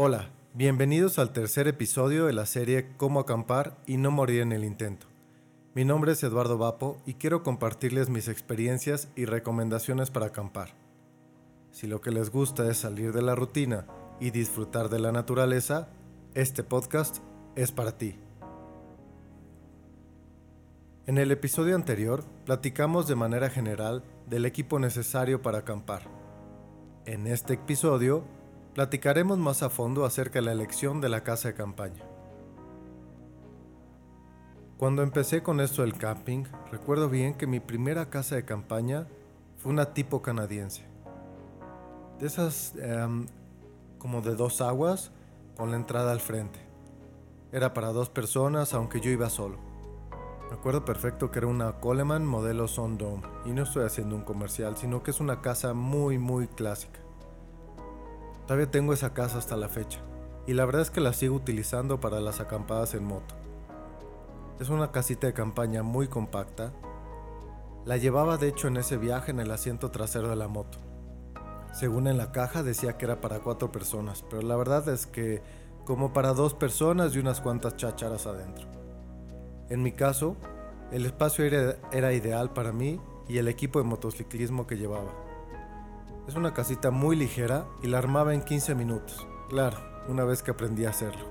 Hola, bienvenidos al tercer episodio de la serie Cómo acampar y no morir en el intento. Mi nombre es Eduardo Vapo y quiero compartirles mis experiencias y recomendaciones para acampar. Si lo que les gusta es salir de la rutina y disfrutar de la naturaleza, este podcast es para ti. En el episodio anterior platicamos de manera general del equipo necesario para acampar. En este episodio platicaremos más a fondo acerca de la elección de la casa de campaña. Cuando empecé con esto del camping, recuerdo bien que mi primera casa de campaña fue una tipo canadiense. De esas em, como de dos aguas con la entrada al frente. Era para dos personas, aunque yo iba solo. Me acuerdo perfecto que era una Coleman modelo Sondome, y no estoy haciendo un comercial, sino que es una casa muy muy clásica. Todavía tengo esa casa hasta la fecha, y la verdad es que la sigo utilizando para las acampadas en moto. Es una casita de campaña muy compacta. La llevaba de hecho en ese viaje en el asiento trasero de la moto. Según en la caja decía que era para cuatro personas, pero la verdad es que como para dos personas y unas cuantas chácharas adentro. En mi caso, el espacio era, era ideal para mí y el equipo de motociclismo que llevaba. Es una casita muy ligera y la armaba en 15 minutos. Claro, una vez que aprendí a hacerlo.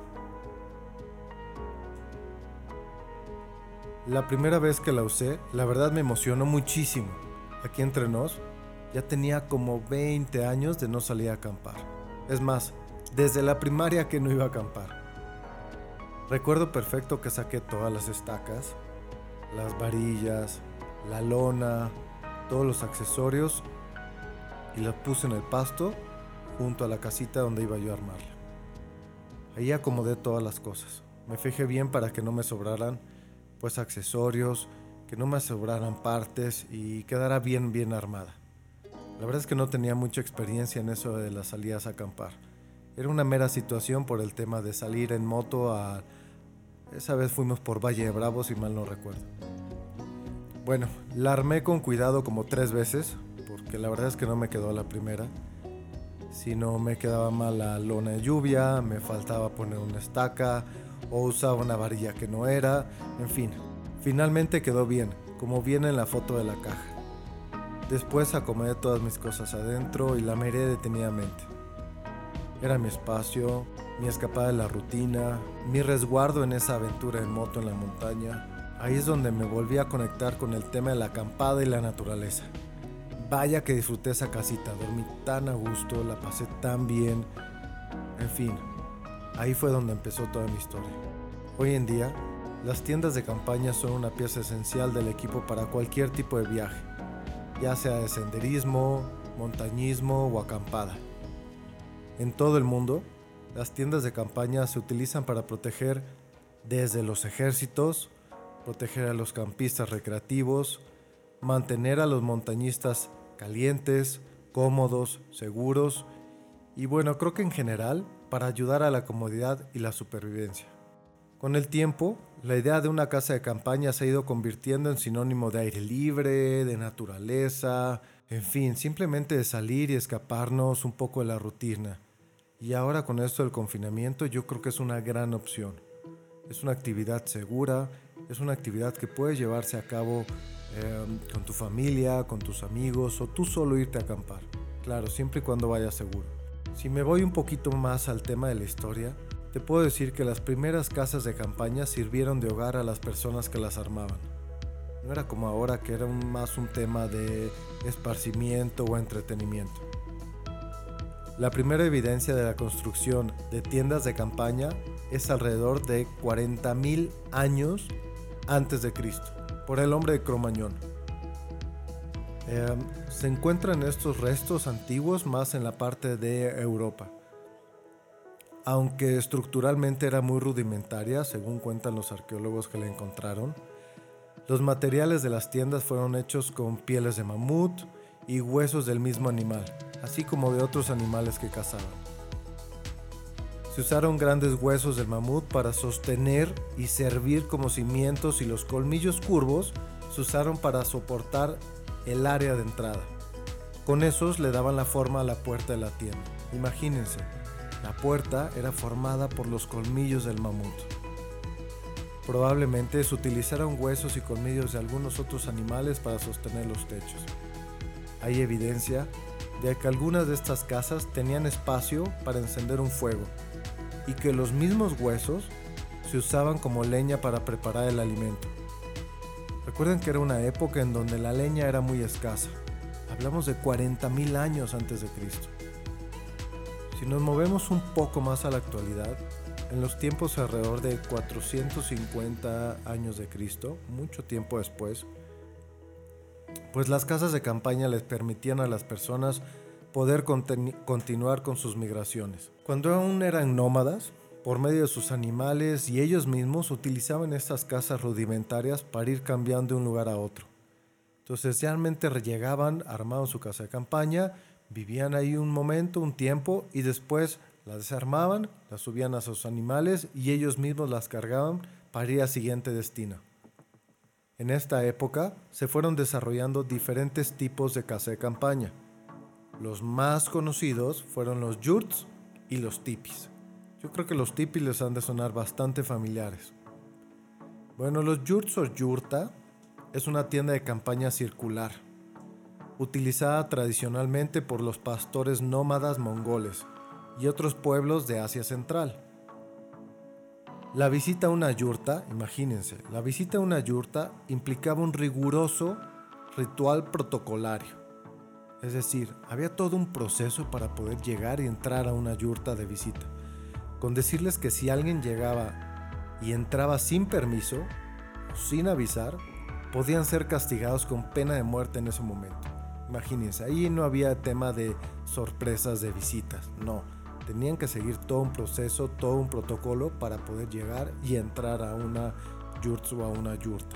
La primera vez que la usé, la verdad me emocionó muchísimo. Aquí entre nos, ya tenía como 20 años de no salir a acampar. Es más, desde la primaria que no iba a acampar. Recuerdo perfecto que saqué todas las estacas, las varillas, la lona, todos los accesorios y la puse en el pasto junto a la casita donde iba yo a armarla. Ahí acomodé todas las cosas. Me fijé bien para que no me sobraran pues accesorios, que no me sobraran partes y quedara bien bien armada. La verdad es que no tenía mucha experiencia en eso de las salidas a acampar. Era una mera situación por el tema de salir en moto a... Esa vez fuimos por Valle de Bravo, si mal no recuerdo. Bueno, la armé con cuidado como tres veces, que la verdad es que no me quedó la primera, sino me quedaba mal la lona de lluvia, me faltaba poner una estaca o usaba una varilla que no era, en fin, finalmente quedó bien, como viene en la foto de la caja. Después acomodé todas mis cosas adentro y la miré detenidamente. Era mi espacio, mi escapada de la rutina, mi resguardo en esa aventura en moto en la montaña. Ahí es donde me volví a conectar con el tema de la acampada y la naturaleza. Vaya que disfruté esa casita, dormí tan a gusto, la pasé tan bien. En fin, ahí fue donde empezó toda mi historia. Hoy en día, las tiendas de campaña son una pieza esencial del equipo para cualquier tipo de viaje, ya sea de senderismo, montañismo o acampada. En todo el mundo, las tiendas de campaña se utilizan para proteger desde los ejércitos, proteger a los campistas recreativos, mantener a los montañistas calientes, cómodos, seguros y bueno, creo que en general para ayudar a la comodidad y la supervivencia. Con el tiempo, la idea de una casa de campaña se ha ido convirtiendo en sinónimo de aire libre, de naturaleza, en fin, simplemente de salir y escaparnos un poco de la rutina. Y ahora con esto del confinamiento yo creo que es una gran opción. Es una actividad segura, es una actividad que puede llevarse a cabo Em, con tu familia, con tus amigos o tú solo irte a acampar. Claro, siempre y cuando vayas seguro. Si me voy un poquito más al tema de la historia, te puedo decir que las primeras casas de campaña sirvieron de hogar a las personas que las armaban. No era como ahora que era más un tema de esparcimiento o entretenimiento. La primera evidencia de la construcción de tiendas de campaña es alrededor de 40.000 años antes de Cristo por el hombre de Cromañón. Em, se encuentran estos restos antiguos más en la parte de Europa. Aunque estructuralmente era muy rudimentaria, según cuentan los arqueólogos que la encontraron, los materiales de las tiendas fueron hechos con pieles de mamut y huesos del mismo animal, así como de otros animales que cazaban. Se usaron grandes huesos del mamut para sostener y servir como cimientos y los colmillos curvos se usaron para soportar el área de entrada. Con esos le daban la forma a la puerta de la tienda. Imagínense, La puerta era formada por los colmillos del mamut. Probablemente se utilizaron huesos y colmillos de algunos otros animales para sostener los techos. Hay evidencia de que algunas de estas casas tenían espacio para encender un fuego y que los mismos huesos se usaban como leña para preparar el alimento. Recuerden que era una época en donde la leña era muy escasa. Hablamos de 40.000 años antes de Cristo. Si nos movemos un poco más a la actualidad, en los tiempos alrededor de 450 años de Cristo, mucho tiempo después, pues las casas de campaña les permitían a las personas poder continuar con sus migraciones. Cuando aún eran nómadas, por medio de sus animales y ellos mismos utilizaban estas casas rudimentarias para ir cambiando de un lugar a otro. Entonces realmente llegaban, armaban su casa de campaña, vivían ahí un momento, un tiempo y después la desarmaban, la subían a sus animales y ellos mismos las cargaban para ir al siguiente destino. En esta época se fueron desarrollando diferentes tipos de casa de campaña. Los más conocidos fueron los yurts y los tipis. Yo creo que los tipis les han de sonar bastante familiares. Bueno, los yurts o yurta es una tienda de campaña circular, utilizada tradicionalmente por los pastores nómadas mongoles y otros pueblos de Asia Central. La visita a una yurta, imagínense, la visita a una yurta implicaba un riguroso ritual protocolario. Es decir, había todo un proceso para poder llegar y entrar a una yurta de visita. Con decirles que si alguien llegaba y entraba sin permiso, sin avisar, podían ser castigados con pena de muerte en ese momento. Imagínense, ahí no había tema de sorpresas de visitas, no tenían que seguir todo un proceso, todo un protocolo para poder llegar y entrar a una yurt o a una yurta.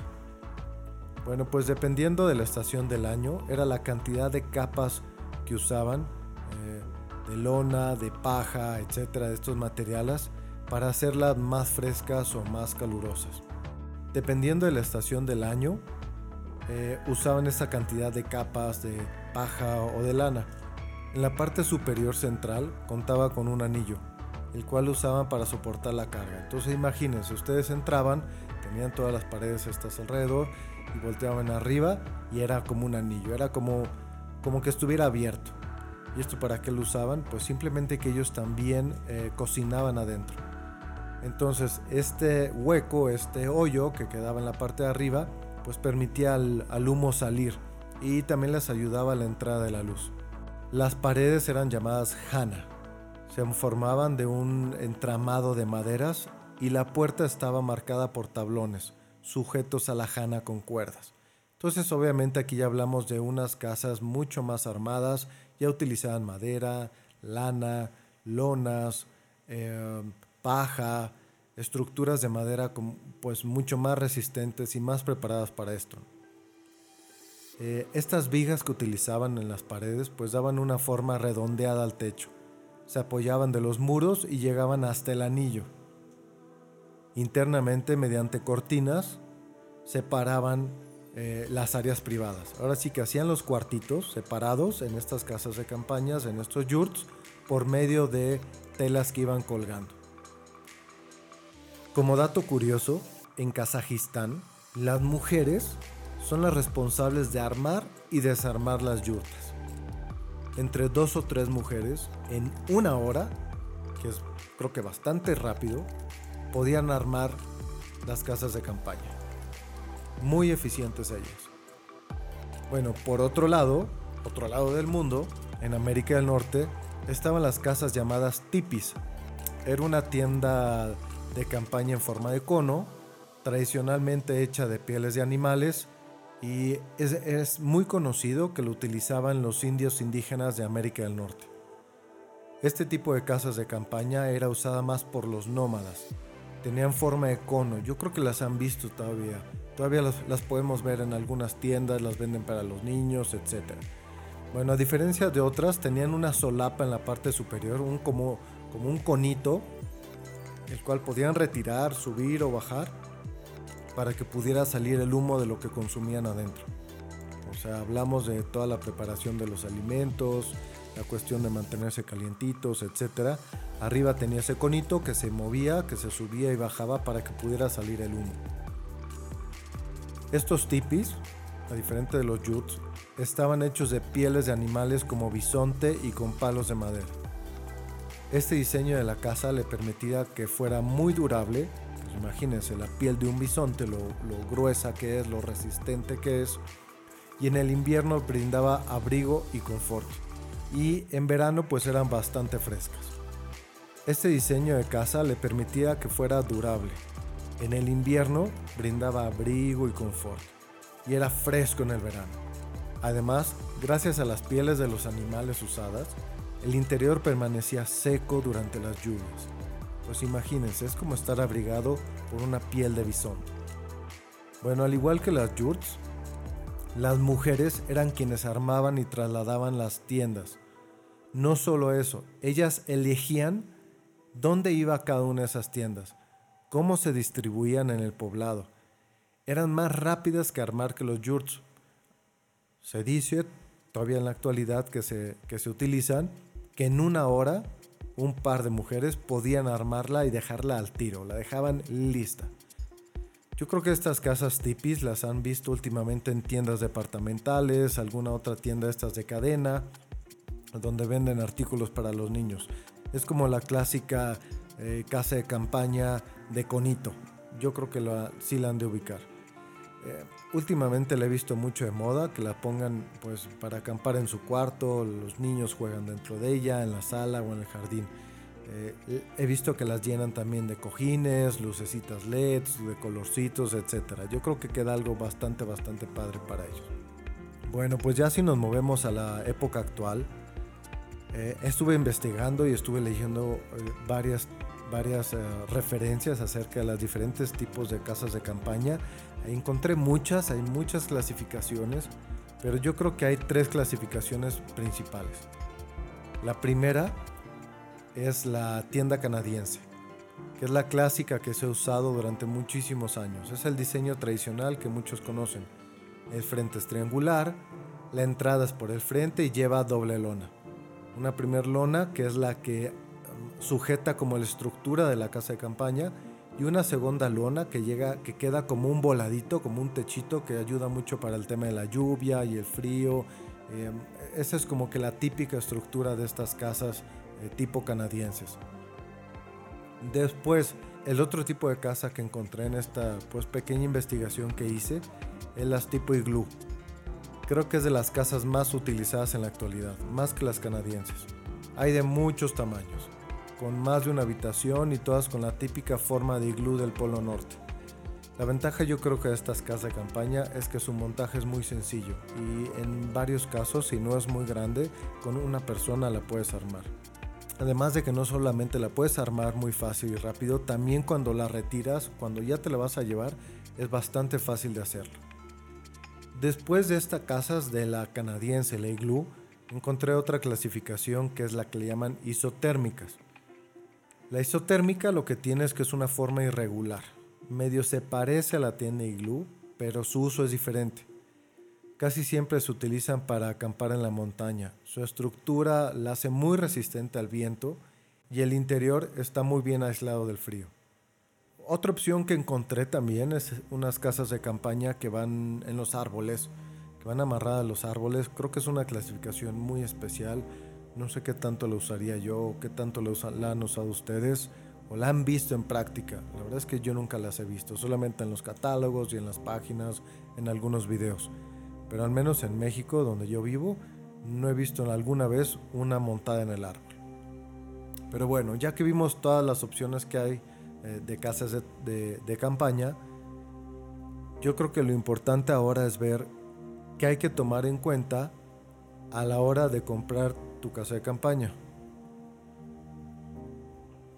Bueno, pues dependiendo de la estación del año, era la cantidad de capas que usaban, eh, de lona, de paja, etcétera, de estos materiales, para hacerlas más frescas o más calurosas. Dependiendo de la estación del año, eh, usaban esa cantidad de capas de paja o de lana. En la parte superior central contaba con un anillo, el cual usaban para soportar la carga. Entonces imagínense, ustedes entraban, tenían todas las paredes estas alrededor y volteaban arriba y era como un anillo, era como, como que estuviera abierto. ¿Y esto para qué lo usaban? Pues simplemente que ellos también eh, cocinaban adentro. Entonces este hueco, este hoyo que quedaba en la parte de arriba, pues permitía al humo salir y también les ayudaba a la entrada de la luz. Las paredes eran llamadas jana. Se formaban de un entramado de maderas y la puerta estaba marcada por tablones, sujetos a la jana con cuerdas. Entonces obviamente aquí ya hablamos de unas casas mucho más armadas, ya utilizaban madera, lana, lonas, eh, paja, estructuras de madera pues mucho más resistentes y más preparadas para esto. Eh, estas vigas que utilizaban en las paredes pues daban una forma redondeada al techo. Se apoyaban de los muros y llegaban hasta el anillo. Internamente, mediante cortinas, separaban eh, las áreas privadas. Ahora sí que hacían los cuartitos separados en estas casas de campañas, en estos yurts, por medio de telas que iban colgando. Como dato curioso, en Kazajistán, las mujeres son las responsables de armar y desarmar las yurtas. Entre dos o tres mujeres, en una hora, que es creo que bastante rápido, podían armar las casas de campaña. Muy eficientes ellas. Bueno, por otro lado, otro lado del mundo, en América del Norte, estaban las casas llamadas tipis. Era una tienda de campaña en forma de cono, tradicionalmente hecha de pieles de animales y es, muy conocido que lo utilizaban los indios indígenas de América del Norte. Este tipo de casas de campaña era usada más por los nómadas. Tenían forma de cono, yo creo que las han visto todavía. Todavía las, podemos ver en algunas tiendas, las venden para los niños, etc. Bueno, a diferencia de otras, tenían una solapa en la parte superior, un, como, como un conito, el cual podían retirar, subir o bajar para que pudiera salir el humo de lo que consumían adentro. O sea, hablamos de toda la preparación de los alimentos, la cuestión de mantenerse calientitos, etc. Arriba tenía ese conito que se movía, que se subía y bajaba para que pudiera salir el humo. Estos tipis, a diferente de los yurts, estaban hechos de pieles de animales como bisonte y con palos de madera. Este diseño de la casa le permitía que fuera muy durable, pues imagínense la piel de un bisonte, lo, lo gruesa que es, lo resistente que es, y en el invierno brindaba abrigo y confort, y en verano pues eran bastante frescas. Este diseño de casa le permitía que fuera durable. En el invierno brindaba abrigo y confort, y era fresco en el verano. Además, gracias a las pieles de los animales usadas, el interior permanecía seco durante las lluvias. Pues imagínense, es como estar abrigado por una piel de bisonte. Bueno, al igual que las yurts, las mujeres eran quienes armaban y trasladaban las tiendas. No solo eso, ellas elegían dónde iba cada una de esas tiendas, cómo se distribuían en el poblado. Eran más rápidas que armar que los yurts. Se dice, todavía en la actualidad, que se, que se utilizan que en una hora un par de mujeres podían armarla y dejarla al tiro, la dejaban lista. Yo creo que estas casas tipis las han visto últimamente en tiendas departamentales, alguna otra tienda estas de cadena, donde venden artículos para los niños. Es como la clásica eh, casa de campaña de conito. Yo creo que sí la han de ubicar. Eh, últimamente la he visto mucho de moda, que la pongan pues para acampar en su cuarto, los niños juegan dentro de ella, en la sala o en el jardín. Eh, he visto que las llenan también de cojines, lucecitas LEDs, de colorcitos, etc. Yo creo que queda algo bastante, bastante padre para ellos. Bueno, pues ya si nos movemos a la época actual, eh, estuve investigando y estuve leyendo varias varias referencias acerca de los diferentes tipos de casas de campaña Encontré muchas, hay muchas clasificaciones, pero yo creo que hay tres clasificaciones principales. La primera es la tienda canadiense, que es la clásica que se ha usado durante muchísimos años. Es el diseño tradicional que muchos conocen. El frente es triangular, la entrada es por el frente y lleva doble lona. Una primer lona que es la que sujeta como la estructura de la casa de campaña y una segunda lona que llega que queda como un voladito, como un techito que ayuda mucho para el tema de la lluvia y el frío. Eh, esa es como que la típica estructura de estas casas eh, tipo canadienses. Después, el otro tipo de casa que encontré en esta pues pequeña investigación que hice es las tipo iglú. Creo que es de las casas más utilizadas en la actualidad, más que las canadienses. Hay de muchos tamaños con más de una habitación y todas con la típica forma de iglú del Polo Norte. La ventaja yo creo que de estas casas de campaña es que su montaje es muy sencillo y en varios casos, si no es muy grande, con una persona la puedes armar. Además de que no solamente la puedes armar muy fácil y rápido, también cuando la retiras, cuando ya te la vas a llevar, es bastante fácil de hacerlo. Después de estas casas de la canadiense, la iglú, encontré otra clasificación que es la que le llaman isotérmicas. La isotérmica lo que tiene es que es una forma irregular. Medio se parece a la tienda iglú, pero su uso es diferente. Casi siempre se utilizan para acampar en la montaña. Su estructura la hace muy resistente al viento y el interior está muy bien aislado del frío. Otra opción que encontré también es unas casas de campaña que van en los árboles, que van amarradas a los árboles. Creo que es una clasificación muy especial no sé qué tanto lo usaría yo, qué tanto la han usado ustedes o la han visto en práctica. La verdad es que yo nunca las he visto, solamente en los catálogos y en las páginas, en algunos videos. Pero al menos en México, donde yo vivo, no he visto alguna vez una montada en el árbol. Pero bueno, ya que vimos todas las opciones que hay eh, de casas de, de campaña, yo creo que lo importante ahora es ver qué hay que tomar en cuenta a la hora de comprar tu casa de campaña.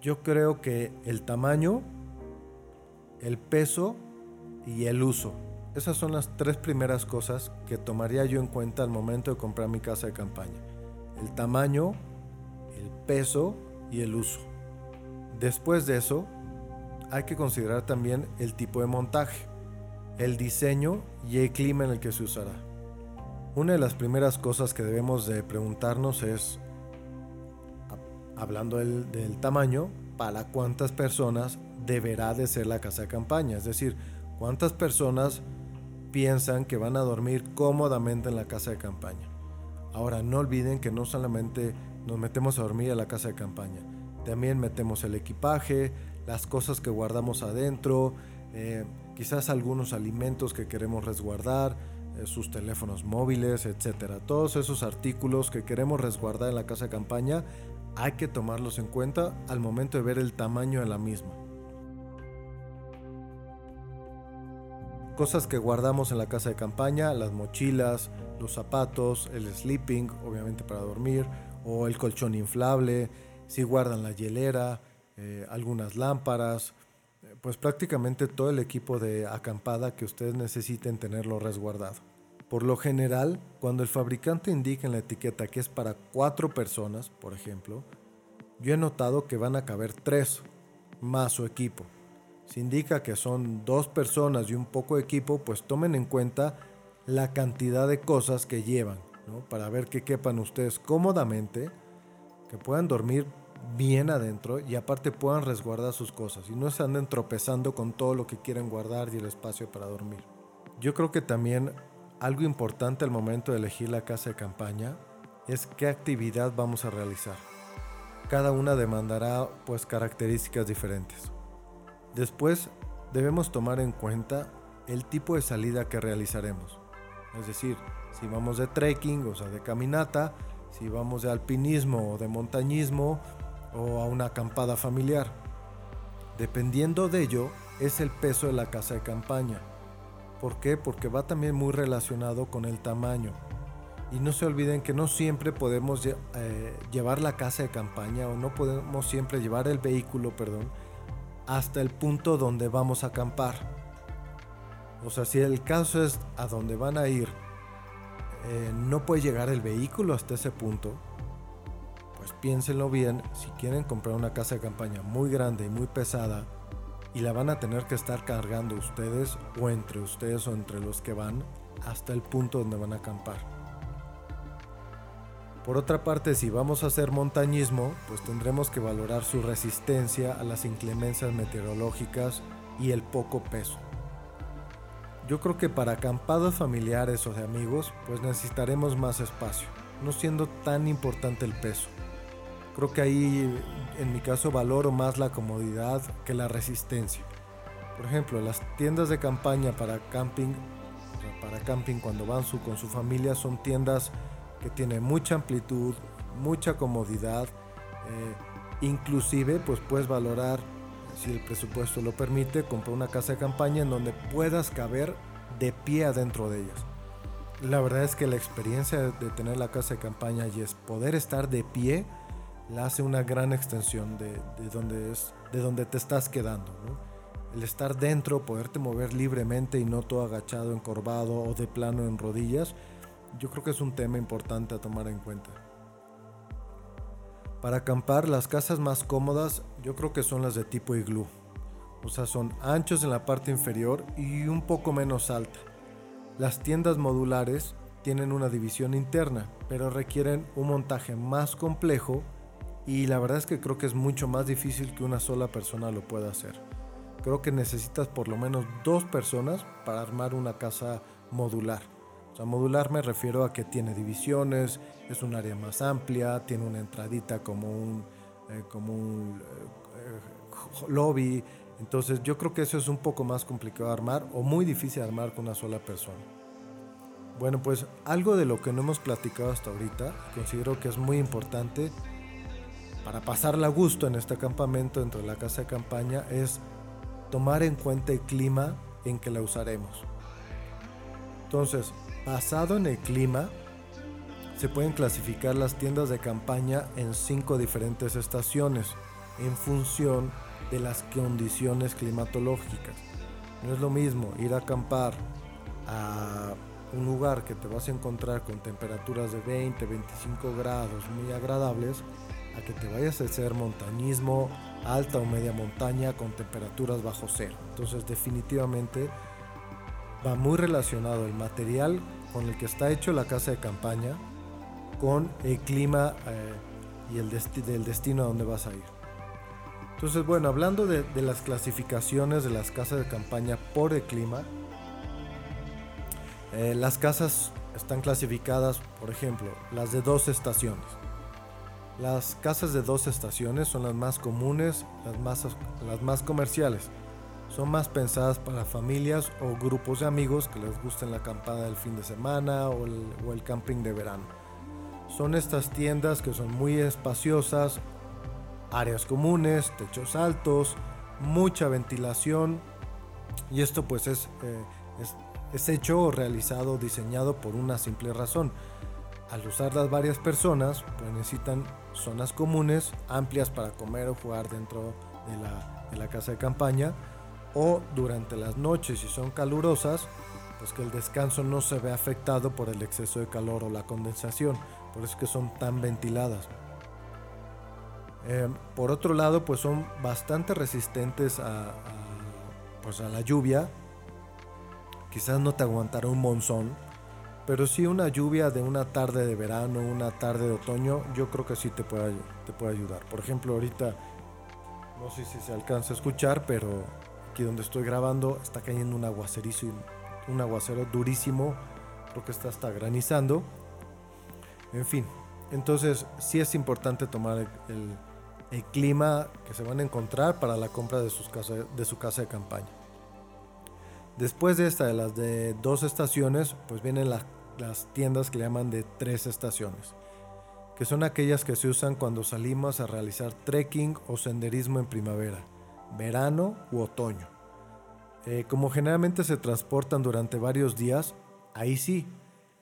Yo creo que el tamaño, el peso y el uso. Esas son las tres primeras cosas que tomaría yo en cuenta al momento de comprar mi casa de campaña. El tamaño, el peso y el uso. Después de eso, hay que considerar también el tipo de montaje, el diseño y el clima en el que se usará. Una de las primeras cosas que debemos de preguntarnos es hablando del, tamaño, para cuántas personas deberá de ser la casa de campaña. Es decir, cuántas personas piensan que van a dormir cómodamente en la casa de campaña. Ahora, no olviden que no solamente nos metemos a dormir a la casa de campaña, también metemos el equipaje, las cosas que guardamos adentro, eh, quizás algunos alimentos que queremos resguardar, sus teléfonos móviles, etcétera. Todos esos artículos que queremos resguardar en la casa de campaña hay que tomarlos en cuenta al momento de ver el tamaño de la misma. Cosas que guardamos en la casa de campaña, las mochilas, los zapatos, el sleeping, obviamente para dormir, o el colchón inflable, si guardan la hielera, eh, algunas lámparas, pues prácticamente todo el equipo de acampada que ustedes necesiten tenerlo resguardado. Por lo general, cuando el fabricante indica en la etiqueta que es para cuatro personas, por ejemplo, yo he notado que van a caber tres más su equipo. Si indica que son dos personas y un poco de equipo, pues tomen en cuenta la cantidad de cosas que llevan, para ver que quepan ustedes cómodamente, que puedan dormir bien adentro y aparte puedan resguardar sus cosas y no se anden tropezando con todo lo que quieren guardar y el espacio para dormir. Yo creo que también algo importante al momento de elegir la casa de campaña es qué actividad vamos a realizar. Cada una demandará pues características diferentes. Después debemos tomar en cuenta el tipo de salida que realizaremos. Es decir, si vamos de trekking, o sea, de caminata, si vamos de alpinismo o de montañismo, o a una acampada familiar. Dependiendo de ello es el peso de la casa de campaña. ¿Por qué? Porque va también muy relacionado con el tamaño. Y no se olviden que no siempre podemos eh, llevar la casa de campaña o no podemos siempre llevar el vehículo, perdón, hasta el punto donde vamos a acampar. O sea, si el caso es a donde van a ir, eh, no puede llegar el vehículo hasta ese punto, piénsenlo bien, si quieren comprar una casa de campaña muy grande y muy pesada y la van a tener que estar cargando ustedes o entre ustedes o entre los que van hasta el punto donde van a acampar. Por otra parte, si vamos a hacer montañismo, pues tendremos que valorar su resistencia a las inclemencias meteorológicas y el poco peso. Yo creo que para acampados familiares o de amigos, pues necesitaremos más espacio, no siendo tan importante el peso. Creo que ahí en mi caso valoro más la comodidad que la resistencia. Por ejemplo, las tiendas de campaña para camping, para camping cuando van su, con su familia son tiendas que tienen mucha amplitud, mucha comodidad, eh, inclusive pues puedes valorar, si el presupuesto lo permite, comprar una casa de campaña en donde puedas caber de pie adentro de ellas. La verdad es que la experiencia de tener la casa de campaña y es poder estar de pie, la hace una gran extensión de, donde, es, de donde te estás quedando. El estar dentro, poderte mover libremente y no todo agachado, encorvado o de plano en rodillas, yo creo que es un tema importante a tomar en cuenta. Para acampar, las casas más cómodas yo creo que son las de tipo iglú. O sea, son anchos en la parte inferior y un poco menos alta. Las tiendas modulares tienen una división interna, pero requieren un montaje más complejo y la verdad es que creo que es mucho más difícil que una sola persona lo pueda hacer. Creo que necesitas por lo menos dos personas para armar una casa modular. O sea, modular me refiero a que tiene divisiones, es un área más amplia, tiene una entradita como un, eh, como un eh, lobby. Entonces yo creo que eso es un poco más complicado de armar o muy difícil de armar con una sola persona. Bueno, pues algo de lo que no hemos platicado hasta ahorita, considero que es muy importante para pasarla a gusto en este campamento dentro de la casa de campaña es tomar en cuenta el clima en que la usaremos. Entonces, basado en el clima, se pueden clasificar las tiendas de campaña en cinco diferentes estaciones en función de las condiciones climatológicas. No es lo mismo ir a acampar a un lugar que te vas a encontrar con temperaturas de 20, 25 grados muy agradables a que te vayas a hacer montañismo, alta o media montaña con temperaturas bajo cero. Entonces definitivamente va muy relacionado el material con el que está hecho la casa de campaña con el clima eh, y el del destino a donde vas a ir. Entonces, bueno, hablando de, las clasificaciones de las casas de campaña por el clima, eh, las casas están clasificadas, por ejemplo, las de dos estaciones. Las casas de dos estaciones son las más comunes, las más, las más comerciales. Son más pensadas para familias o grupos de amigos que les gusten la acampada del fin de semana o el, camping de verano. Son estas tiendas que son muy espaciosas, áreas comunes, techos altos, mucha ventilación y esto pues es, eh, es hecho o realizado, diseñado por una simple razón. Al usarlas varias personas pues necesitan zonas comunes, amplias para comer o jugar dentro de la, de la casa de campaña o durante las noches si son calurosas pues que el descanso no se ve afectado por el exceso de calor o la condensación por eso es que son tan ventiladas. Eh, por otro lado, pues son bastante resistentes a, pues a la lluvia. Quizás no te aguantará un monzón, pero sí una lluvia de una tarde de verano, una tarde de otoño, yo creo que sí te puede, te puede ayudar. Por ejemplo, ahorita, no sé si se alcanza a escuchar, pero aquí donde estoy grabando está cayendo un aguacerizo, un aguacero durísimo, creo que está hasta granizando. En fin, entonces sí es importante tomar el, clima que se van a encontrar para la compra de, sus de su casa de campaña. Después de esta, de las de dos estaciones, pues vienen las tiendas que le llaman de tres estaciones, que son aquellas que se usan cuando salimos a realizar trekking o senderismo en primavera, verano u otoño. Eh, como generalmente se transportan durante varios días, ahí sí,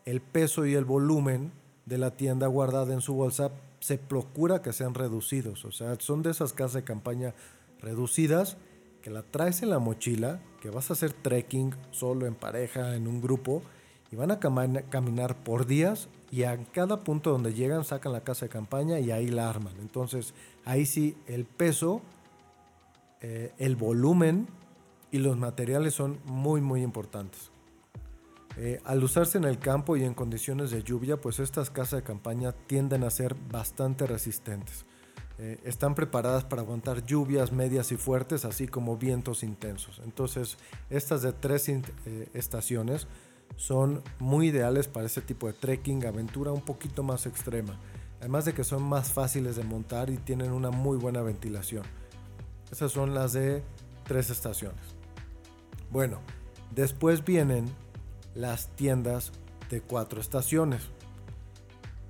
el peso y el volumen de la tienda guardada en su bolsa se procura que sean reducidos. O sea, son de esas casas de campaña reducidas que la traes en la mochila, que vas a hacer trekking solo, en pareja, en un grupo, y van a caminar por días y a cada punto donde llegan sacan la casa de campaña y ahí la arman. Entonces, ahí sí, el peso, eh, el volumen y los materiales son muy, muy importantes. Eh, al usarse en el campo y en condiciones de lluvia, pues estas casas de campaña tienden a ser bastante resistentes. Eh, están preparadas para aguantar lluvias medias y fuertes, así como vientos intensos. Entonces, estas de tres eh, estaciones son muy ideales para ese tipo de trekking, aventura un poquito más extrema. Además de que son más fáciles de montar y tienen una muy buena ventilación. Esas son las de tres estaciones. Bueno, después vienen las tiendas de cuatro estaciones.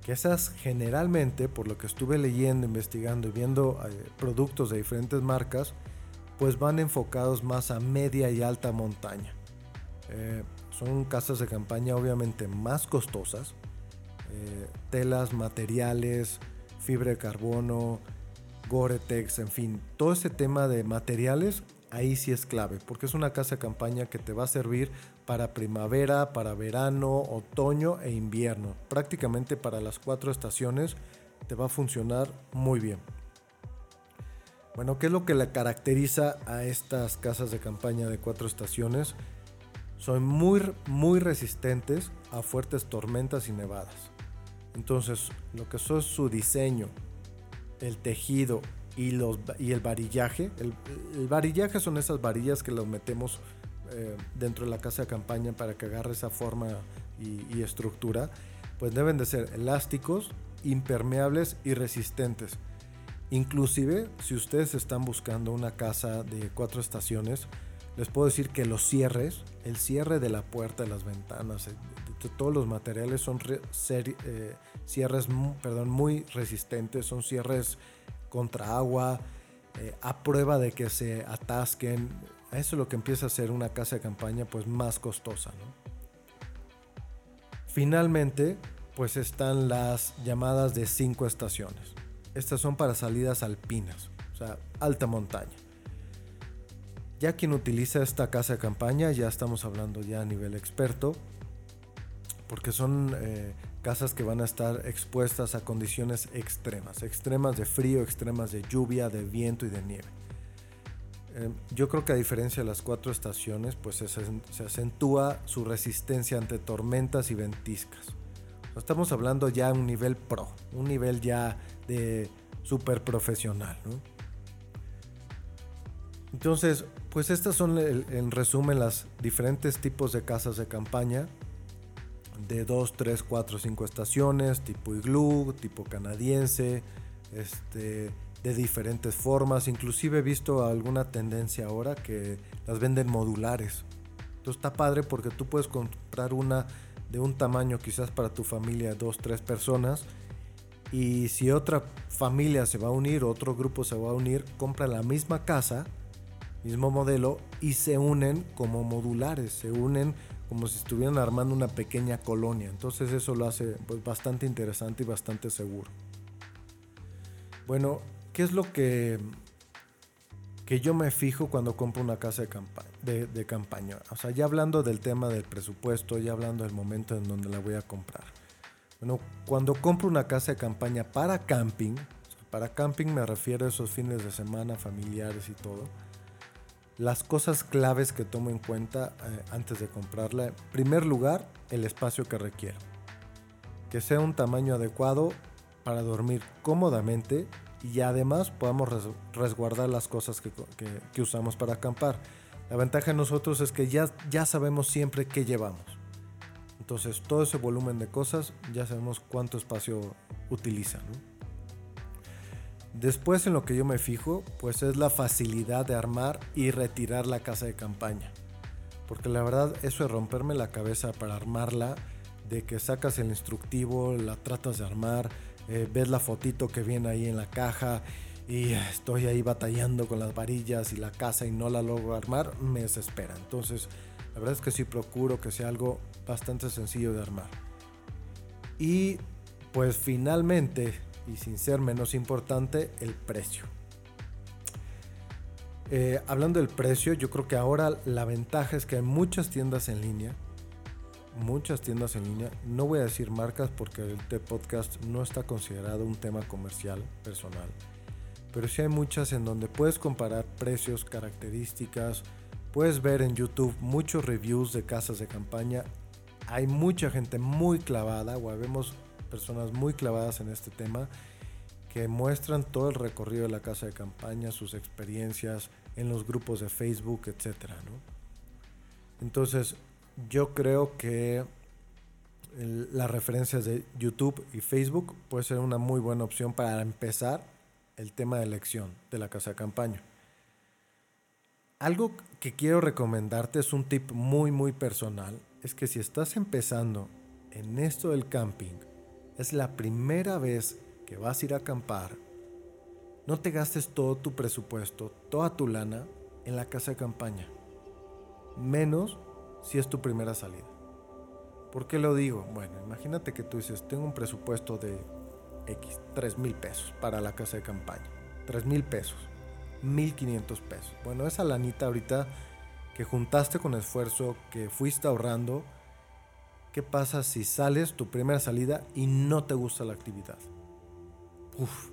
Que esas generalmente, por lo que estuve leyendo, investigando y viendo eh, productos de diferentes marcas, pues van enfocados más a media y alta montaña. Eh, son casas de campaña obviamente más costosas. Eh, telas, materiales, fibra de carbono, Gore-Tex, en fin, todo ese tema de materiales ahí sí es clave, porque es una casa de campaña que te va a servir para primavera, para verano, otoño e invierno. Prácticamente para las cuatro estaciones te va a funcionar muy bien. Bueno, ¿qué es lo que le caracteriza a estas casas de campaña de cuatro estaciones? Son muy, muy resistentes a fuertes tormentas y nevadas. Entonces, lo que es su diseño, el tejido y, los, y el varillaje. El, varillaje son esas varillas que los metemos eh, dentro de la casa de campaña para que agarre esa forma y, estructura. Pues deben de ser elásticos, impermeables y resistentes. Inclusive, si ustedes están buscando una casa de cuatro estaciones, les puedo decir que los cierres, el cierre de la puerta, de las ventanas, de, todos los materiales son eh, cierres perdón, muy resistentes, son cierres contra agua, eh, a prueba de que se atasquen. Eso es lo que empieza a ser una casa de campaña pues más costosa. Finalmente, pues están las llamadas de cinco estaciones. Estas son para salidas alpinas, o sea, alta montaña. Ya quien utiliza esta casa de campaña, ya estamos hablando ya a nivel experto, porque son eh, casas que van a estar expuestas a condiciones extremas, extremas de frío, extremas de lluvia, de viento y de nieve. Eh, yo creo que a diferencia de las cuatro estaciones, pues se, acentúa su resistencia ante tormentas y ventiscas. Estamos hablando ya a un nivel pro, un nivel ya de super profesional. Entonces, pues estas son en resumen las diferentes tipos de casas de campaña de 2, 3, 4, 5 estaciones, tipo iglú, tipo canadiense, este, de diferentes formas. Inclusive he visto alguna tendencia ahora que las venden modulares. Entonces está padre porque tú puedes comprar una de un tamaño quizás para tu familia, dos, tres personas. Y si otra familia se va a unir, otro grupo se va a unir, compra la misma casa, mismo modelo y se unen como modulares, se unen como si estuvieran armando una pequeña colonia. Entonces eso lo hace pues, bastante interesante y bastante seguro. Bueno, ¿qué es lo que, que yo me fijo cuando compro una casa de, campaña, de, campaña? O sea, ya hablando del tema del presupuesto, ya hablando del momento en donde la voy a comprar. Bueno, cuando compro una casa de campaña para camping, para camping me refiero a esos fines de semana familiares y todo, las cosas claves que tomo en cuenta eh, antes de comprarla. En primer lugar, el espacio que requiero. Que sea un tamaño adecuado para dormir cómodamente y además podamos resguardar las cosas que, usamos para acampar. La ventaja de nosotros es que ya, ya sabemos siempre qué llevamos. Entonces todo ese volumen de cosas ya sabemos cuánto espacio utiliza. Después en lo que yo me fijo, pues es la facilidad de armar y retirar la casa de campaña. Porque la verdad eso es romperme la cabeza para armarla, de que sacas el instructivo, la tratas de armar, eh, ves la fotito que viene ahí en la caja y estoy ahí batallando con las varillas y la casa y no la logro armar, me desespera. Entonces, la verdad es que sí procuro que sea algo bastante sencillo de armar. Y pues finalmente, y sin ser menos importante, el precio. Eh, hablando del precio, yo creo que ahora la ventaja es que hay muchas tiendas en línea muchas tiendas en línea. No voy a decir marcas porque el T-Podcast no está considerado un tema comercial personal. Pero sí hay muchas en donde puedes comparar precios, características. Puedes ver en YouTube muchos reviews de casas de campaña. Hay mucha gente muy clavada, o vemos personas muy clavadas en este tema que muestran todo el recorrido de la casa de campaña, sus experiencias en los grupos de Facebook, etc. Entonces, yo creo que las referencias de YouTube y Facebook puede ser una muy buena opción para empezar el tema de elección de la casa de campaña. Algo que quiero recomendarte es un tip muy muy personal, es que si estás empezando en esto del camping, es la primera vez que vas a ir a acampar, no te gastes todo tu presupuesto, toda tu lana en la casa de campaña. Menos si es tu primera salida. ¿Por qué lo digo? Bueno, imagínate que tú dices, tengo un presupuesto de X, 3 mil pesos para la casa de campaña. 3 mil pesos, 1500 pesos. Bueno, esa lanita ahorita que juntaste con esfuerzo, que fuiste ahorrando, ¿qué pasa si sales tu primera salida y no te gusta la actividad? Uf,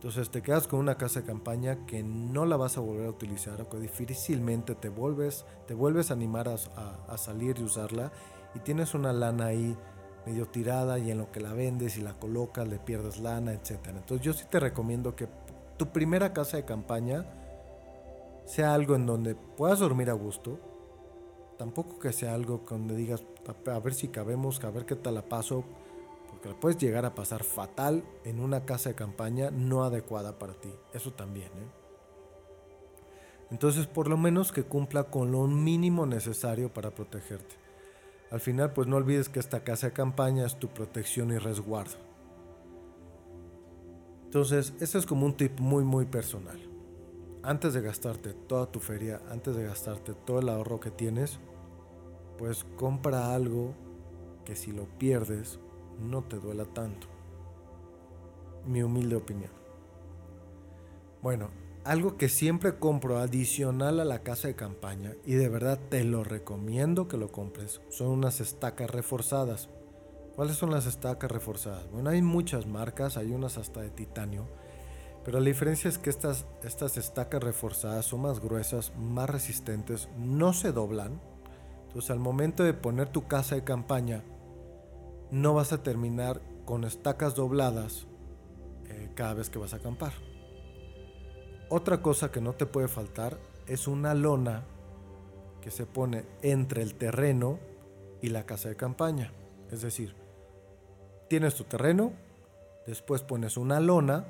entonces te quedas con una casa de campaña que no la vas a volver a utilizar que difícilmente te vuelves, te vuelves a animar a, salir y usarla y tienes una lana ahí medio tirada y en lo que la vendes y la colocas le pierdes lana, etc. Entonces yo sí te recomiendo que tu primera casa de campaña sea algo en donde puedas dormir a gusto, tampoco que sea algo donde digas a ver si cabemos, a ver qué tal la paso, que la puedes llegar a pasar fatal en una casa de campaña no adecuada para ti. Eso también, ¿eh? Entonces, por lo menos que cumpla con lo mínimo necesario para protegerte. Al final, pues no olvides que esta casa de campaña es tu protección y resguardo. Entonces, este es como un tip muy, muy personal. Antes de gastarte toda tu feria, antes de gastarte todo el ahorro que tienes, pues compra algo que si lo pierdes no te duela tanto. Mi humilde opinión. Bueno, algo que siempre compro adicional a la casa de campaña y de verdad te lo recomiendo que lo compres son unas estacas reforzadas. ¿Cuáles son las estacas reforzadas? Bueno, hay muchas marcas, hay unas hasta de titanio, pero la diferencia es que estas, estas estacas reforzadas son más gruesas, más resistentes, no se doblan. Entonces al momento de poner tu casa de campaña no vas a terminar con estacas dobladas eh, cada vez que vas a acampar. Otra cosa que no te puede faltar es una lona que se pone entre el terreno y la casa de campaña. Es decir, tienes tu terreno, después pones una lona,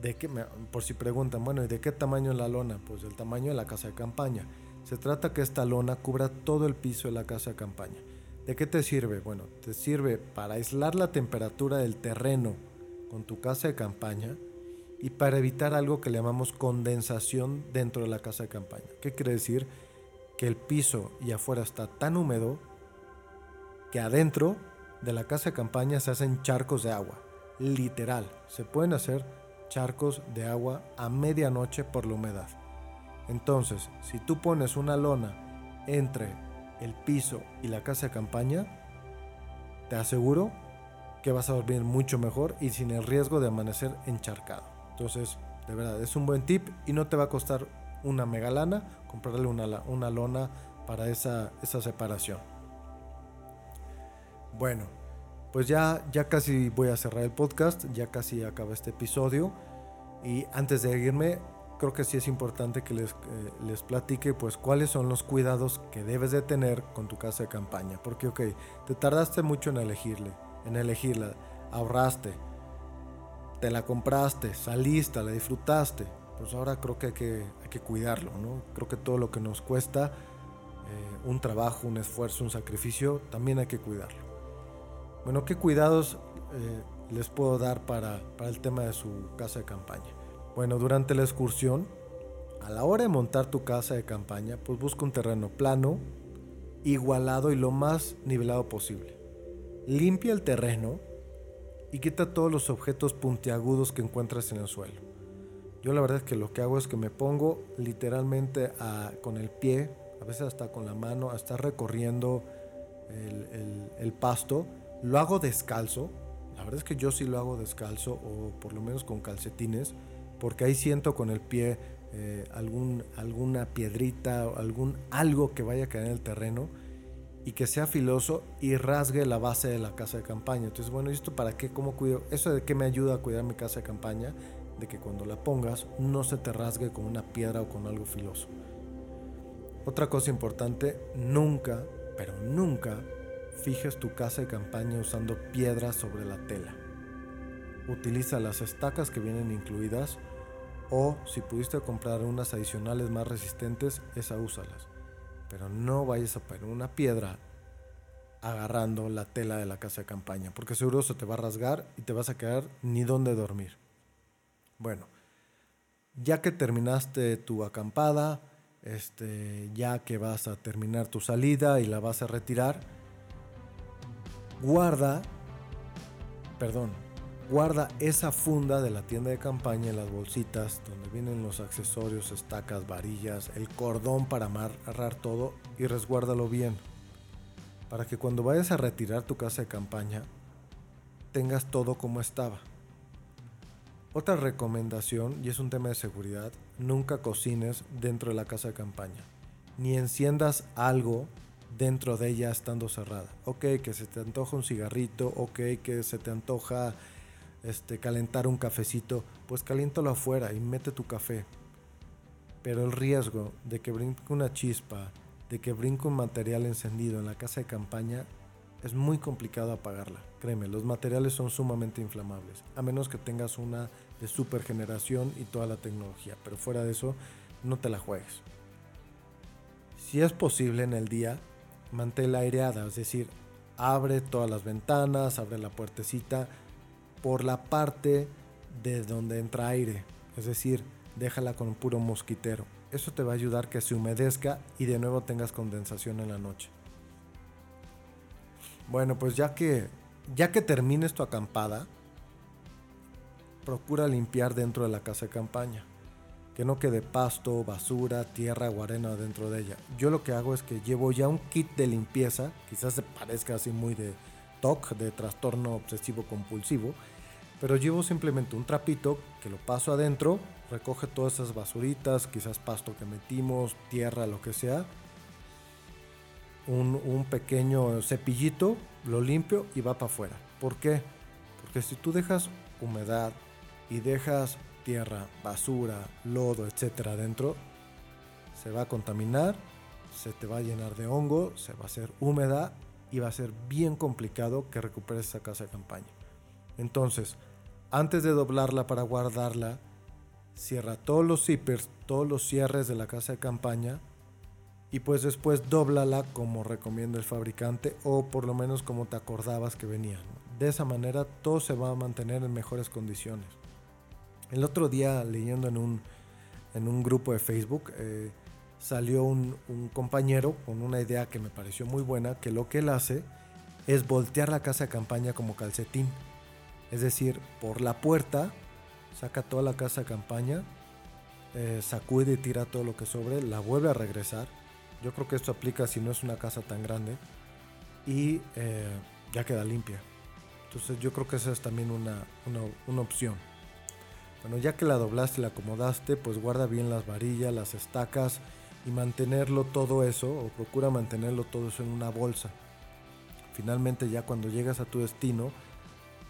de que, por si preguntan, bueno, ¿y de qué tamaño es la lona? Pues del tamaño de la casa de campaña. Se trata que esta lona cubra todo el piso de la casa de campaña. ¿De qué te sirve? Bueno, te sirve para aislar la temperatura del terreno con tu casa de campaña y para evitar algo que le llamamos condensación dentro de la casa de campaña. ¿Qué quiere decir? Que el piso y afuera está tan húmedo que adentro de la casa de campaña se hacen charcos de agua. Literal, se pueden hacer charcos de agua a medianoche por la humedad. Entonces, si tú pones una lona entre el piso y la casa de campaña, te aseguro que vas a dormir mucho mejor y sin el riesgo de amanecer encharcado. Entonces, de verdad, es un buen tip y no te va a costar una mega lana comprarle una, una lona para esa, esa separación. Bueno, pues ya, ya casi voy a cerrar el podcast, ya casi acaba este episodio. Y antes de irme, creo que sí es importante que les, eh, les platique pues cuáles son los cuidados que debes de tener con tu casa de campaña. Porque, ok, te tardaste mucho en elegirle, en elegirla, ahorraste, te la compraste, saliste, la disfrutaste. Pues ahora creo que hay que, hay que cuidarlo, ¿no? Creo que todo lo que nos cuesta eh, un trabajo, un esfuerzo, un sacrificio, también hay que cuidarlo. Bueno, ¿qué cuidados eh, les puedo dar para, para el tema de su casa de campaña? Bueno, durante la excursión, a la hora de montar tu casa de campaña, pues busca un terreno plano, igualado y lo más nivelado posible. Limpia el terreno y quita todos los objetos puntiagudos que encuentras en el suelo. Yo la verdad es que lo que hago es que me pongo literalmente con el pie, a veces hasta con la mano, a estar recorriendo el, el pasto lo hago descalzo. La verdad es que yo sí lo hago descalzo o por lo menos con calcetines, porque ahí siento con el pie eh, alguna piedrita o algún algo que vaya a caer en el terreno y que sea filoso y rasgue la base de la casa de campaña. Entonces, bueno, ¿y esto para qué? ¿Cómo cuido? Eso de qué me ayuda a cuidar mi casa de campaña, de que cuando la pongas no se te rasgue con una piedra o con algo filoso. Otra cosa importante, nunca, pero nunca fijes tu casa de campaña usando piedras sobre la tela. Utiliza las estacas que vienen incluidas o si pudiste comprar unas adicionales más resistentes, esa úsalas. Pero no vayas a poner una piedra agarrando la tela de la casa de campaña, porque seguro se te va a rasgar y te vas a quedar ni dónde dormir. Bueno, ya que terminaste tu acampada, este, ya que vas a terminar tu salida y la vas a retirar, guarda, perdón, guarda esa funda de la tienda de campaña en las bolsitas donde vienen los accesorios, estacas, varillas, el cordón para amarrar todo y resguárdalo bien. Para que cuando vayas a retirar tu casa de campaña tengas todo como estaba. Otra recomendación, y es un tema de seguridad, nunca cocines dentro de la casa de campaña. Ni enciendas algo dentro de ella estando cerrada. Ok, que se te antoja un cigarrito, ok, que se te antoja este, calentar un cafecito, pues caliéntalo afuera y mete tu café. Pero el riesgo de que brinque una chispa, de que brinque un material encendido en la casa de campaña, es muy complicado apagarla. Créeme, los materiales son sumamente inflamables, a menos que tengas una de super generación y toda la tecnología, pero fuera de eso, no te la juegues. Si es posible en el día, manténla aireada, es decir, abre todas las ventanas, abre la puertecita por la parte de donde entra aire, es decir, déjala con un puro mosquitero. Eso te va a ayudar que se humedezca y de nuevo tengas condensación en la noche. Bueno, pues ya que ya que termines tu acampada, procura limpiar dentro de la casa de campaña que no quede pasto, basura, tierra o arena dentro de ella. Yo lo que hago es que llevo ya un kit de limpieza, quizás se parezca así muy de TOC, de trastorno obsesivo compulsivo, pero llevo simplemente un trapito que lo paso adentro, recoge todas esas basuritas, quizás pasto que metimos, tierra, lo que sea. un, pequeño cepillito, lo limpio y va para afuera. ¿Por qué? Porque si tú dejas humedad y dejas tierra, basura, lodo, etcétera adentro, se va a contaminar, se te va a llenar de hongo, se va a hacer húmeda y va a ser bien complicado que recuperes esa casa de campaña. Entonces, antes de doblarla para guardarla, cierra todos los zippers, todos los cierres de la casa de campaña y pues después dóblala como recomienda el fabricante o por lo menos como te acordabas que venían. De esa manera todo se va a mantener en mejores condiciones. El otro día leyendo en un, en un grupo de Facebook eh, salió un, un compañero con una idea que me pareció muy buena, que lo que él hace es voltear la casa de campaña como calcetín. Es decir, por la puerta saca toda la casa de campaña, eh, sacude y tira todo lo que sobre, la vuelve a regresar. Yo creo que esto aplica si no es una casa tan grande y eh, ya queda limpia. Entonces yo creo que esa es también una, una, una opción. Bueno, ya que la doblaste y la acomodaste, pues guarda bien las varillas, las estacas y mantenerlo todo eso, o procura mantenerlo todo eso en una bolsa. Finalmente ya cuando llegas a tu destino,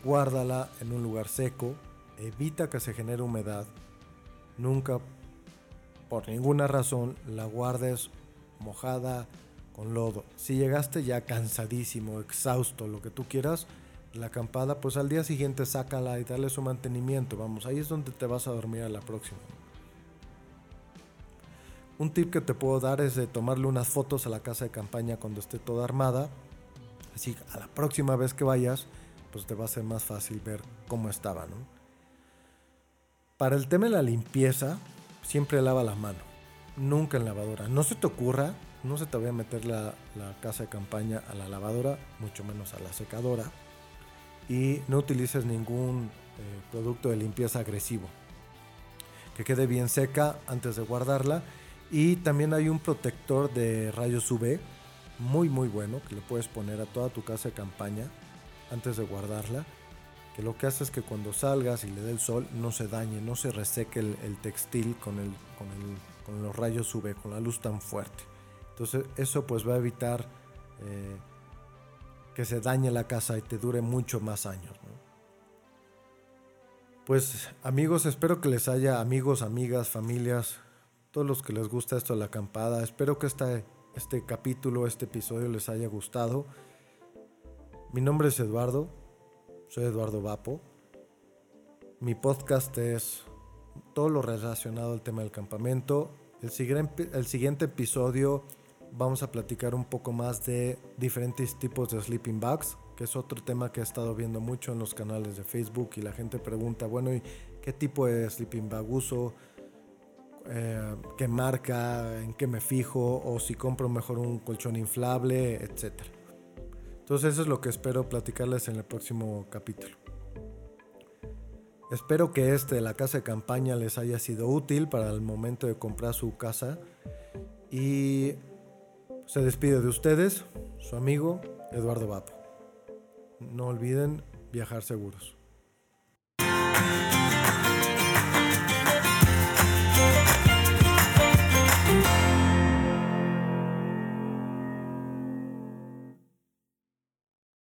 guárdala en un lugar seco, evita que se genere humedad, nunca por ninguna razón la guardes mojada con lodo. Si llegaste ya cansadísimo, exhausto, lo que tú quieras, la acampada, pues al día siguiente sácala y dale su mantenimiento. Vamos, ahí es donde te vas a dormir a la próxima. Un tip que te puedo dar es de tomarle unas fotos a la casa de campaña cuando esté toda armada. Así a la próxima vez que vayas, pues te va a ser más fácil ver cómo estaba, ¿no? Para el tema de la limpieza, siempre lava la mano. Nunca en lavadora. No se te ocurra, no se te vaya a meter la, casa de campaña a la lavadora, mucho menos a la secadora. Y no utilices ningún eh, producto de limpieza agresivo. Que quede bien seca antes de guardarla y también hay un protector de rayos UV muy muy bueno que le puedes poner a toda tu casa de campaña antes de guardarla. Que lo que hace es que cuando salgas y le dé el sol no se dañe, no se reseque el, el textil con, el, con, el, con, los rayos UV, con la luz tan fuerte. Entonces eso pues va a evitar eh, que se dañe la casa y te dure mucho más años. Pues amigos, espero que les haya amigos, amigas, familias, todos los que les gusta esto de la acampada. Espero que este, este capítulo, este episodio les haya gustado. Mi nombre es Eduardo, soy Eduardo Vapo. Mi podcast es todo lo relacionado al tema del campamento. El siguiente, el siguiente episodio vamos a platicar un poco más de diferentes tipos de sleeping bags, que es otro tema que he estado viendo mucho en los canales de Facebook y la gente pregunta, bueno, ¿y qué tipo de sleeping bag uso? Eh, qué marca, en qué me fijo, o si compro mejor un colchón inflable, etc. Entonces eso es lo que espero platicarles en el próximo capítulo. Espero que este la casa de campaña les haya sido útil para el momento de comprar su casa. Y se despide de ustedes, su amigo Eduardo Vapo. No olviden viajar seguros.